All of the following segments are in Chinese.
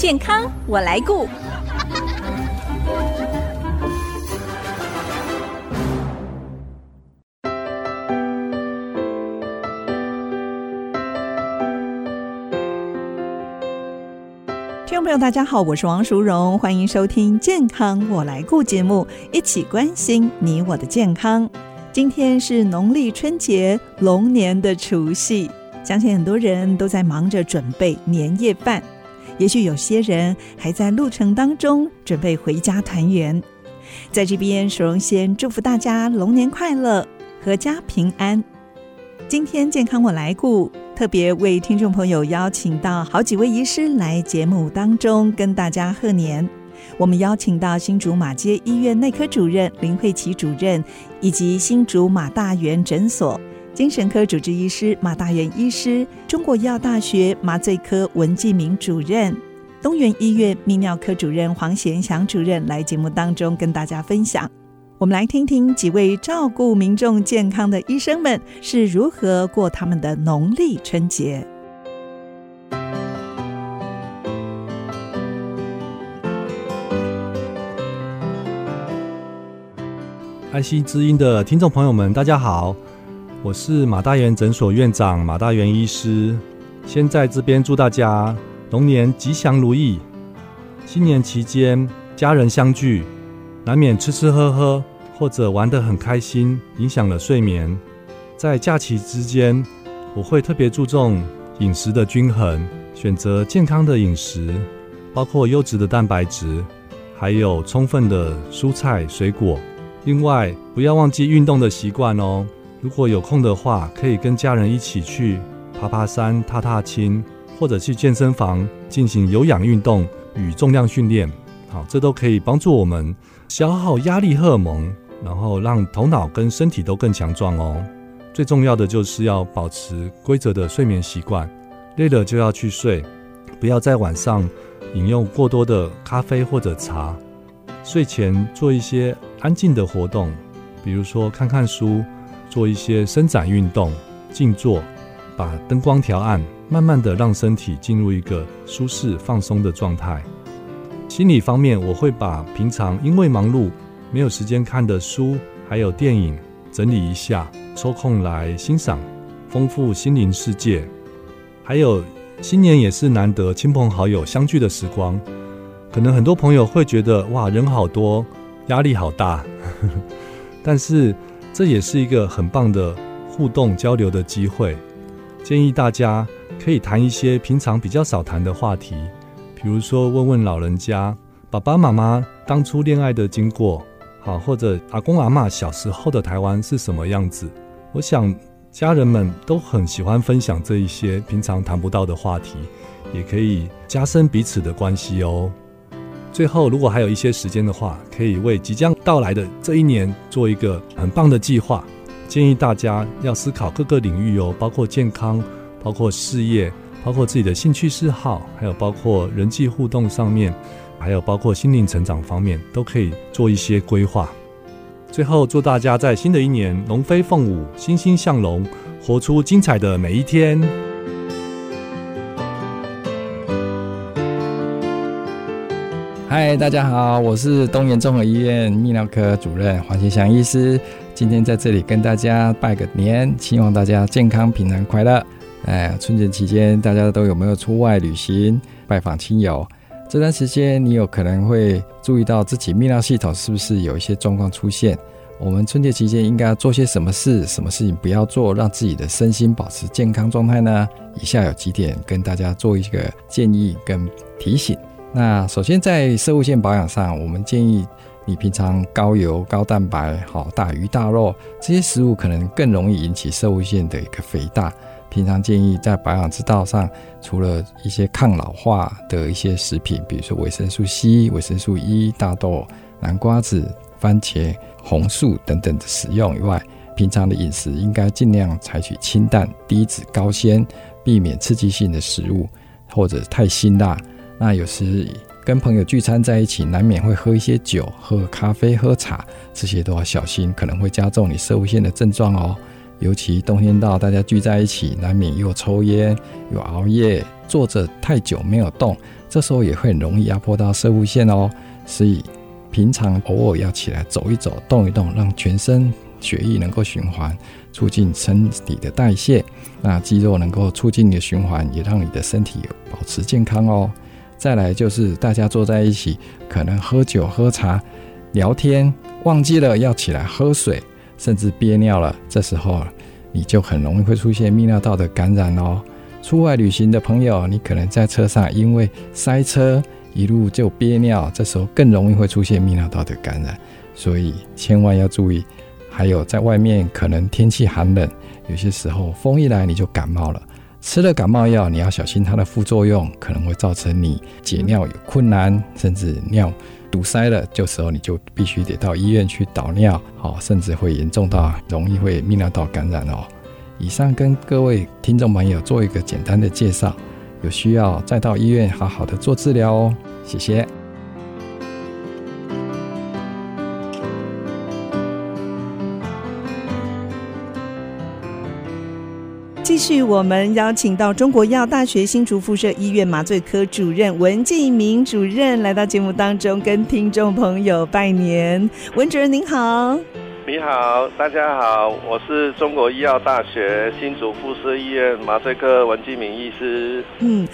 健康我来顾。听众朋友，大家好，我是王淑荣，欢迎收听《健康我来顾》节目，一起关心你我的健康。今天是农历春节，龙年的除夕，相信很多人都在忙着准备年夜饭，也许有些人还在路程当中准备回家团圆。在这边，淑荣先祝福大家龙年快乐，阖家平安。今天健康我来顾。特别为听众朋友邀请到好几位医师来节目当中跟大家贺年。我们邀请到新竹马街医院内科主任林慧琪主任，以及新竹马大元诊所精神科主治医师马大元医师，中国医药大学麻醉科文继明主任，东元医院泌尿科主任黄贤祥主任来节目当中跟大家分享。我们来听听几位照顾民众健康的医生们是如何过他们的农历春节。爱惜之音的听众朋友们，大家好，我是马大元诊所院长马大元医师。先在这边祝大家龙年吉祥如意，新年期间家人相聚，难免吃吃喝喝。或者玩得很开心，影响了睡眠。在假期之间，我会特别注重饮食的均衡，选择健康的饮食，包括优质的蛋白质，还有充分的蔬菜水果。另外，不要忘记运动的习惯哦。如果有空的话，可以跟家人一起去爬爬山、踏踏青，或者去健身房进行有氧运动与重量训练。好，这都可以帮助我们消耗压力荷尔蒙。然后让头脑跟身体都更强壮哦。最重要的就是要保持规则的睡眠习惯，累了就要去睡，不要在晚上饮用过多的咖啡或者茶。睡前做一些安静的活动，比如说看看书，做一些伸展运动、静坐，把灯光调暗，慢慢的让身体进入一个舒适放松的状态。心理方面，我会把平常因为忙碌，没有时间看的书，还有电影，整理一下，抽空来欣赏，丰富心灵世界。还有新年也是难得亲朋好友相聚的时光，可能很多朋友会觉得哇，人好多，压力好大，但是这也是一个很棒的互动交流的机会。建议大家可以谈一些平常比较少谈的话题，比如说问问老人家爸爸妈妈当初恋爱的经过。好，或者阿公阿嬷小时候的台湾是什么样子？我想家人们都很喜欢分享这一些平常谈不到的话题，也可以加深彼此的关系哦。最后，如果还有一些时间的话，可以为即将到来的这一年做一个很棒的计划。建议大家要思考各个领域哦，包括健康，包括事业，包括自己的兴趣嗜好，还有包括人际互动上面。还有包括心灵成长方面，都可以做一些规划。最后，祝大家在新的一年龙飞凤舞，欣欣向荣，活出精彩的每一天。嗨，大家好，我是东元综合医院泌尿科主任黄贤祥医师，今天在这里跟大家拜个年，希望大家健康、平安、快乐。哎，春节期间大家都有没有出外旅行、拜访亲友？这段时间，你有可能会注意到自己泌尿系统是不是有一些状况出现？我们春节期间应该要做些什么事？什么事情不要做，让自己的身心保持健康状态呢？以下有几点跟大家做一个建议跟提醒。那首先在摄护腺保养上，我们建议你平常高油、高蛋白、好大鱼大肉这些食物，可能更容易引起摄护腺的一个肥大。平常建议在保养之道上，除了一些抗老化的一些食品，比如说维生素 C、维生素 E、大豆、南瓜子、番茄、红素等等的使用以外，平常的饮食应该尽量采取清淡、低脂、高纤，避免刺激性的食物或者太辛辣。那有时跟朋友聚餐在一起，难免会喝一些酒、喝咖啡、喝茶，这些都要小心，可能会加重你摄护腺的症状哦。尤其冬天到，大家聚在一起，难免又抽烟又熬夜，坐着太久没有动，这时候也会很容易压迫到摄护腺哦。所以平常偶尔要起来走一走、动一动，让全身血液能够循环，促进身体的代谢，那肌肉能够促进你的循环，也让你的身体保持健康哦。再来就是大家坐在一起，可能喝酒喝茶聊天，忘记了要起来喝水，甚至憋尿了，这时候你就很容易会出现泌尿道的感染哦。出外旅行的朋友，你可能在车上因为塞车，一路就憋尿，这时候更容易会出现泌尿道的感染，所以千万要注意。还有在外面可能天气寒冷，有些时候风一来你就感冒了，吃了感冒药你要小心它的副作用，可能会造成你解尿有困难，甚至尿堵塞了，这时候你就必须得到医院去导尿，好，甚至会严重到容易会泌尿道感染哦。以上跟各位听众朋友做一个简单的介绍，有需要再到医院好好的做治疗哦。谢谢。续，我们邀请到中国医药大学新竹附设医院麻醉科主任文继明主任来到节目当中，跟听众朋友拜年。文主任您好，你好，大家好，我是中国医药大学新竹附设医院麻醉科文继明医师。嗯。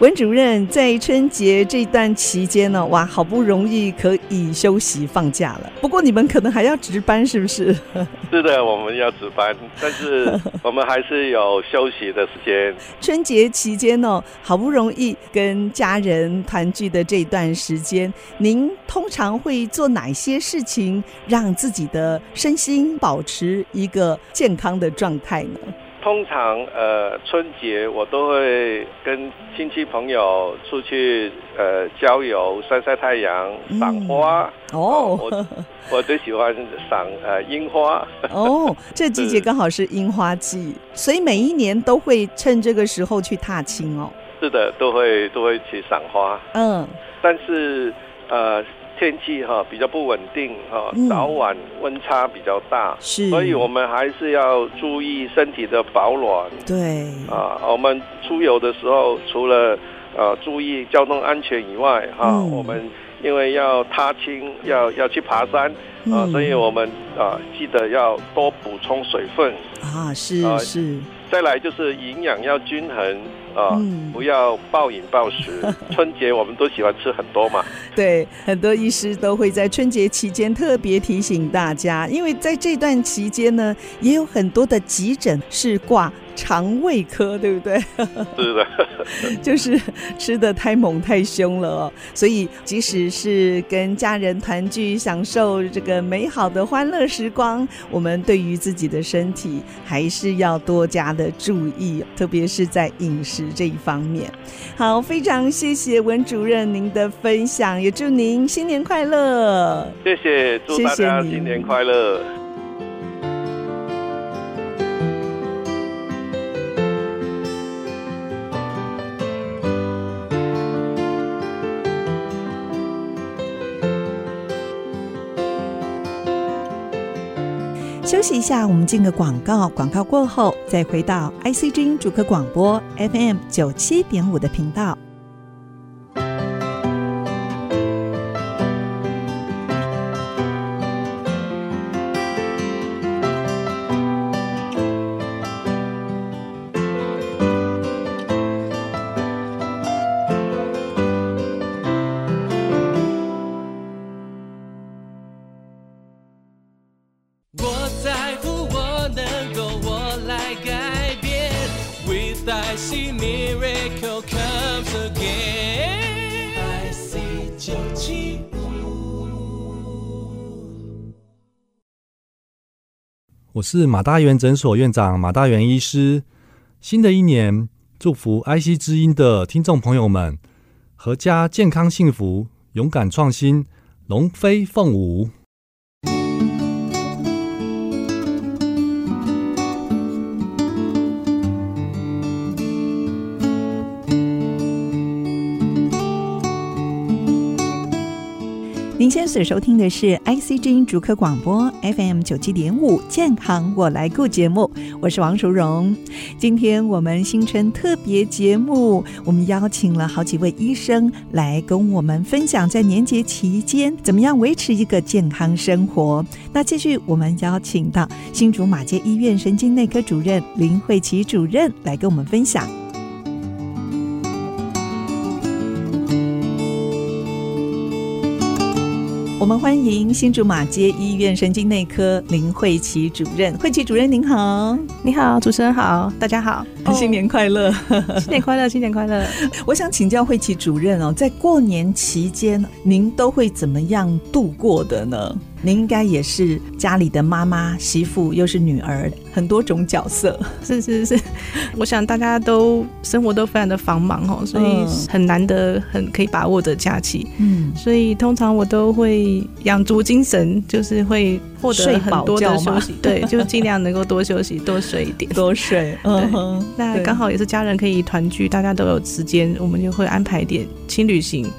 文主任在春节这段期间呢，哇，好不容易可以休息放假了。不过你们可能还要值班，是不是？是的，我们要值班，但是 我们还是有休息的时间。春节期间呢，好不容易跟家人团聚的这段时间，您通常会做哪些事情，让自己的身心保持一个健康的状态呢？通常，呃，春节我都会跟亲戚朋友出去，呃，郊游、晒晒太阳、赏花。嗯、哦，我我最喜欢赏呃樱花。哦，这季节刚好是樱花季，所以每一年都会趁这个时候去踏青哦。是的，都会都会去赏花。嗯，但是呃。天气哈比较不稳定哈，早晚温差比较大，是，所以我们还是要注意身体的保暖。对啊，我们出游的时候，除了呃注意交通安全以外，哈，我们因为要踏青，要要去爬山啊，所以我们啊记得要多补充水分啊，是是。再来就是营养要均衡。啊，不要暴饮暴食。春节我们都喜欢吃很多嘛。对，很多医师都会在春节期间特别提醒大家，因为在这段期间呢，也有很多的急诊是挂。肠胃科对不对？是的，就是吃的太猛太凶了哦，所以即使是跟家人团聚，享受这个美好的欢乐时光，我们对于自己的身体还是要多加的注意，特别是在饮食这一方面。好，非常谢谢文主任您的分享，也祝您新年快乐。谢谢，祝大家新年快乐。休息一下，我们进个广告。广告过后，再回到 IC 之音主客广播 FM 九七点五的频道。我是马大元诊所院长马大元医师。新的一年，祝福 IC 之音的听众朋友们，阖家健康幸福，勇敢创新，龙飞凤舞。您现在所收听的是 IC 之音竹科广播 FM 九七点五健康我来顾节目，我是王淑荣。今天我们新春特别节目，我们邀请了好几位医生来跟我们分享在年节期间怎么样维持一个健康生活。那继续我们邀请到新竹马街医院神经内科主任林慧琪主任来跟我们分享。我们欢迎新竹马街医院神经内科林慧琪主任，慧琪主任您好，你好，主持人好，大家好，新年快乐，新年快乐，新年快乐。我想请教慧琪主任哦，在过年期间，您都会怎么样度过的呢？您应该也是家里的妈妈、媳妇，又是女儿，很多种角色。是 是是，我想大家都生活都非常的繁忙哦，所以很难得很可以把握的假期。嗯，所以通常我都会养足精神，就是会获得很多的休息。对，就尽量能够多休息，多睡一点，多睡。嗯哼，那刚好也是家人可以团聚，大家都有时间，我们就会安排一点轻旅行。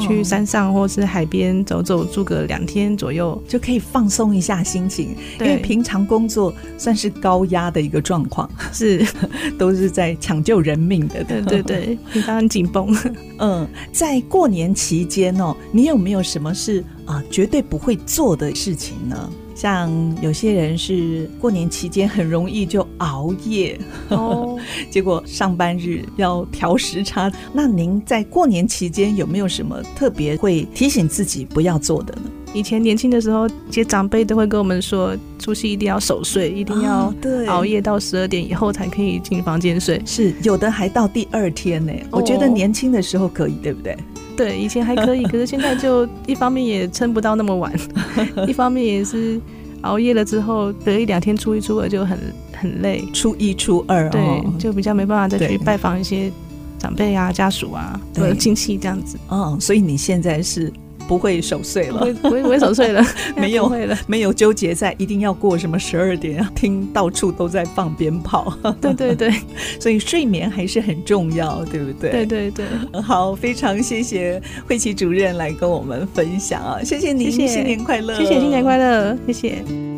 去山上或是海边走走，住个两天左右，就可以放松一下心情。因为平常工作算是高压的一个状况，是 都是在抢救人命的。对对对，平常很紧绷。嗯，在过年期间哦，你有没有什么是啊绝对不会做的事情呢？像有些人是过年期间很容易就熬夜哦，结果上班日要调时差。那您在过年期间有没有什么特别会提醒自己不要做的呢？以前年轻的时候，其实长辈都会跟我们说，除夕一定要守岁，一定要对熬夜到十二点以后才可以进房间睡。是有的还到第二天呢。我觉得年轻的时候可以，对不对？对，以前还可以，可是现在就一方面也撑不到那么晚，一方面也是熬夜了之后，隔一两天初一初二就很很累，初一初二对，就比较没办法再去拜访一些长辈啊、家属啊、或者亲戚这样子。哦，所以你现在是。不会守岁了，不会不会守岁了，没有了，没有纠结在一定要过什么十二点，听到处都在放鞭炮。对对对，所以睡眠还是很重要，对不对？对对对，好，非常谢谢慧琪主任来跟我们分享啊，谢谢您，谢谢，新年快乐，谢谢新年快乐，谢谢。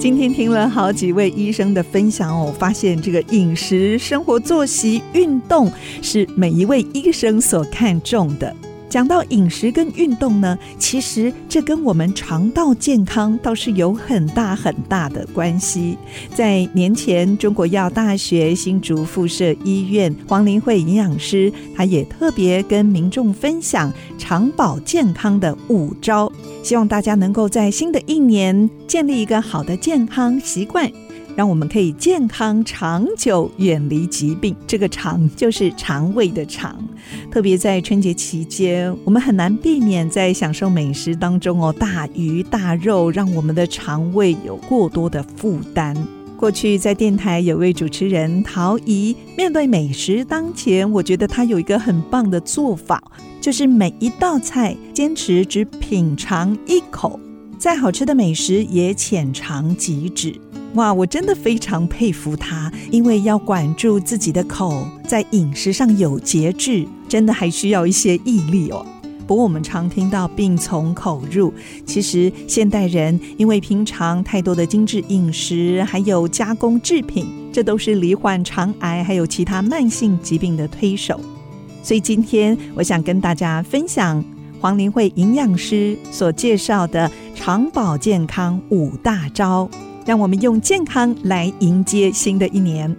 今天听了好几位医生的分享哦，我发现这个饮食、生活作息、运动是每一位医生所看重的。讲到饮食跟运动呢，其实这跟我们肠道健康倒是有很大很大的关系。在年前，中国药大学新竹附设医院黄玲慧营养师，她也特别跟民众分享肠保健康的五招，希望大家能够在新的一年建立一个好的健康习惯。让我们可以健康长久，远离疾病。这个“肠”就是肠胃的“肠”。特别在春节期间，我们很难避免在享受美食当中哦，大鱼大肉让我们的肠胃有过多的负担。过去在电台有位主持人陶怡，面对美食当前，我觉得他有一个很棒的做法，就是每一道菜坚持只品尝一口，再好吃的美食也浅尝即止。哇，我真的非常佩服他，因为要管住自己的口，在饮食上有节制，真的还需要一些毅力哦。不过我们常听到病从口入，其实现代人因为平常太多的精致饮食，还有加工制品，这都是罹患肠癌还有其他慢性疾病的推手。所以今天我想跟大家分享黄玲慧营养师所介绍的肠保健康五大招。让我们用健康来迎接新的一年。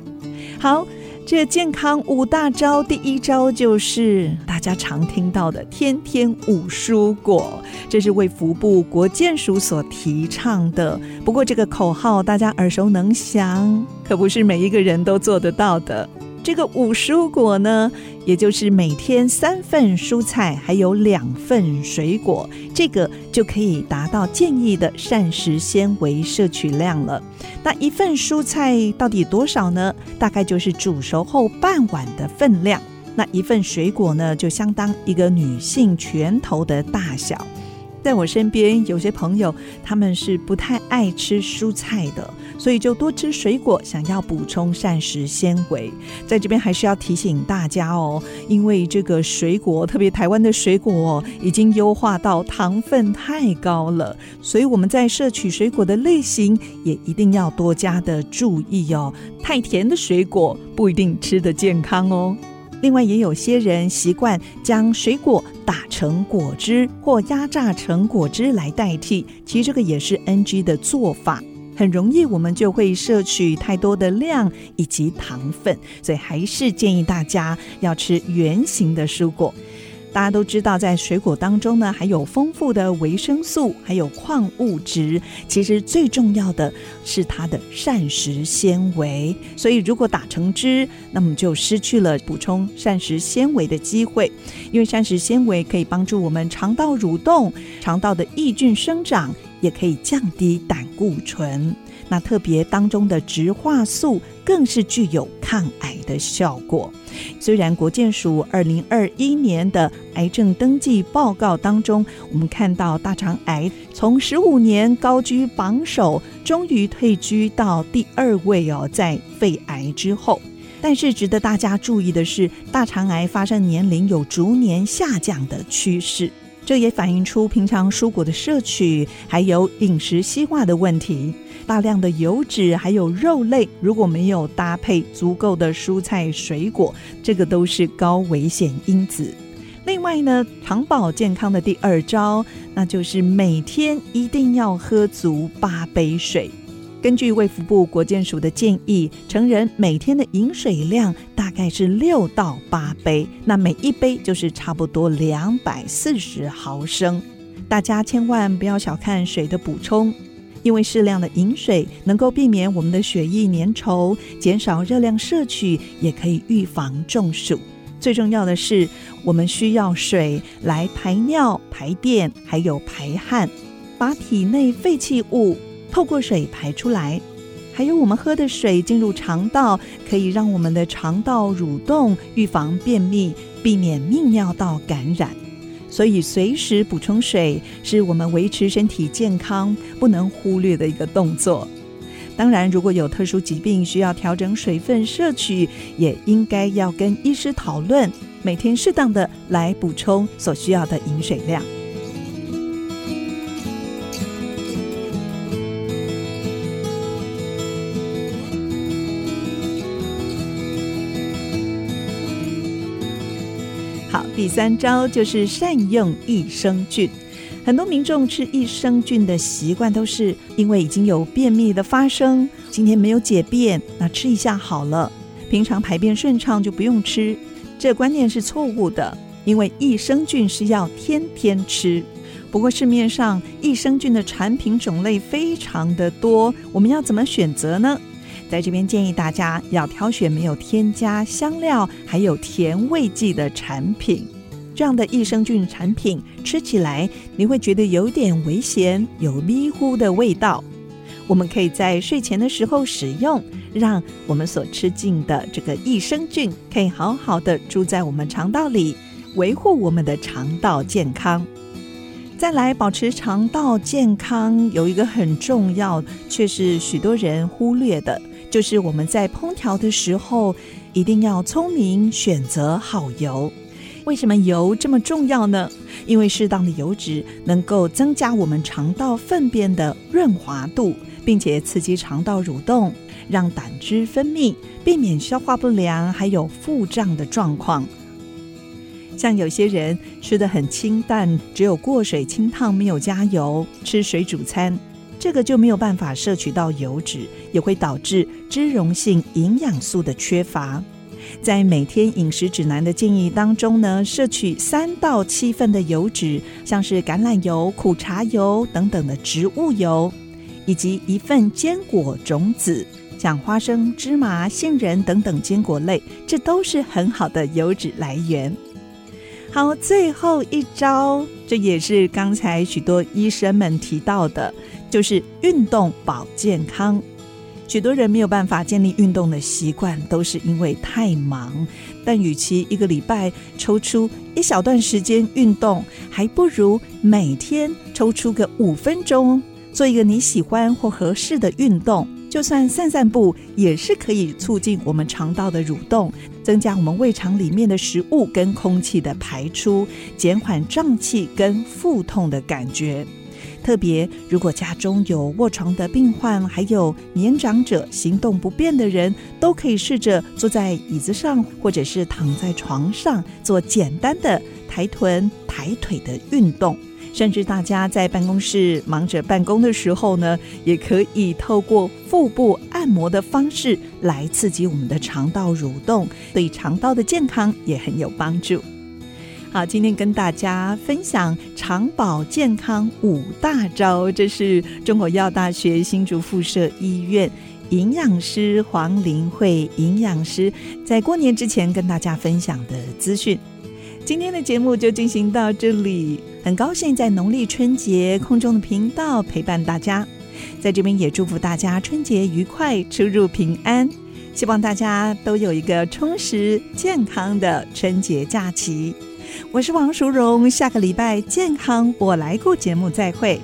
好，这健康五大招，第一招就是大家常听到的“天天五蔬果”，这是为福部国健署所提倡的。不过，这个口号大家耳熟能详，可不是每一个人都做得到的。这个五蔬果呢，也就是每天三份蔬菜，还有两份水果，这个就可以达到建议的膳食纤维摄取量了。那一份蔬菜到底多少呢？大概就是煮熟后半碗的分量。那一份水果呢，就相当一个女性拳头的大小。在我身边有些朋友，他们是不太爱吃蔬菜的，所以就多吃水果，想要补充膳食纤维。在这边还是要提醒大家哦，因为这个水果，特别台湾的水果已经优化到糖分太高了，所以我们在摄取水果的类型也一定要多加的注意哦。太甜的水果不一定吃得健康哦。另外，也有些人习惯将水果打成果汁或压榨成果汁来代替，其实这个也是 NG 的做法，很容易我们就会摄取太多的量以及糖分，所以还是建议大家要吃圆形的蔬果。大家都知道，在水果当中呢，还有丰富的维生素，还有矿物质。其实最重要的是它的膳食纤维。所以，如果打成汁，那么就失去了补充膳食纤维的机会。因为膳食纤维可以帮助我们肠道蠕动、肠道的益菌生长，也可以降低胆固醇。那特别当中的植化素更是具有抗癌的效果。虽然国健署二零二一年的癌症登记报告当中，我们看到大肠癌从十五年高居榜首，终于退居到第二位哦，在肺癌之后。但是值得大家注意的是，大肠癌发生年龄有逐年下降的趋势。这也反映出平常蔬果的摄取，还有饮食西化的问题。大量的油脂还有肉类，如果没有搭配足够的蔬菜水果，这个都是高危险因子。另外呢，长保健康的第二招，那就是每天一定要喝足八杯水。根据卫福部国健署的建议，成人每天的饮水量大概是六到八杯，那每一杯就是差不多两百四十毫升。大家千万不要小看水的补充，因为适量的饮水能够避免我们的血液粘稠，减少热量摄取，也可以预防中暑。最重要的是，我们需要水来排尿、排便，还有排汗，把体内废弃物。透过水排出来，还有我们喝的水进入肠道，可以让我们的肠道蠕动，预防便秘，避免泌尿道感染。所以，随时补充水是我们维持身体健康不能忽略的一个动作。当然，如果有特殊疾病需要调整水分摄取，也应该要跟医师讨论，每天适当的来补充所需要的饮水量。三招就是善用益生菌。很多民众吃益生菌的习惯都是因为已经有便秘的发生，今天没有解便，那吃一下好了。平常排便顺畅就不用吃，这观念是错误的。因为益生菌是要天天吃。不过市面上益生菌的产品种类非常的多，我们要怎么选择呢？在这边建议大家要挑选没有添加香料还有甜味剂的产品，这样的益生菌产品吃起来你会觉得有点微咸，有迷糊的味道。我们可以在睡前的时候使用，让我们所吃进的这个益生菌可以好好的住在我们肠道里，维护我们的肠道健康。再来保持肠道健康，有一个很重要，却是许多人忽略的。就是我们在烹调的时候，一定要聪明选择好油。为什么油这么重要呢？因为适当的油脂能够增加我们肠道粪便的润滑度，并且刺激肠道蠕动，让胆汁分泌，避免消化不良还有腹胀的状况。像有些人吃得很清淡，只有过水清烫，没有加油，吃水煮餐。这个就没有办法摄取到油脂，也会导致脂溶性营养素的缺乏。在每天饮食指南的建议当中呢，摄取三到七份的油脂，像是橄榄油、苦茶油等等的植物油，以及一份坚果种子，像花生、芝麻、杏仁等等坚果类，这都是很好的油脂来源。好，最后一招，这也是刚才许多医生们提到的。就是运动保健康。许多人没有办法建立运动的习惯，都是因为太忙。但与其一个礼拜抽出一小段时间运动，还不如每天抽出个五分钟，做一个你喜欢或合适的运动。就算散散步，也是可以促进我们肠道的蠕动，增加我们胃肠里面的食物跟空气的排出，减缓胀气跟腹痛的感觉。特别如果家中有卧床的病患，还有年长者、行动不便的人，都可以试着坐在椅子上，或者是躺在床上做简单的抬臀、抬腿的运动。甚至大家在办公室忙着办公的时候呢，也可以透过腹部按摩的方式来刺激我们的肠道蠕动，对肠道的健康也很有帮助。好，今天跟大家分享肠保健康五大招，这是中国药大学新竹附设医院营养师黄玲慧营养师在过年之前跟大家分享的资讯。今天的节目就进行到这里，很高兴在农历春节空中的频道陪伴大家，在这边也祝福大家春节愉快，出入平安，希望大家都有一个充实健康的春节假期。我是王淑荣，下个礼拜健康我来过节目再会。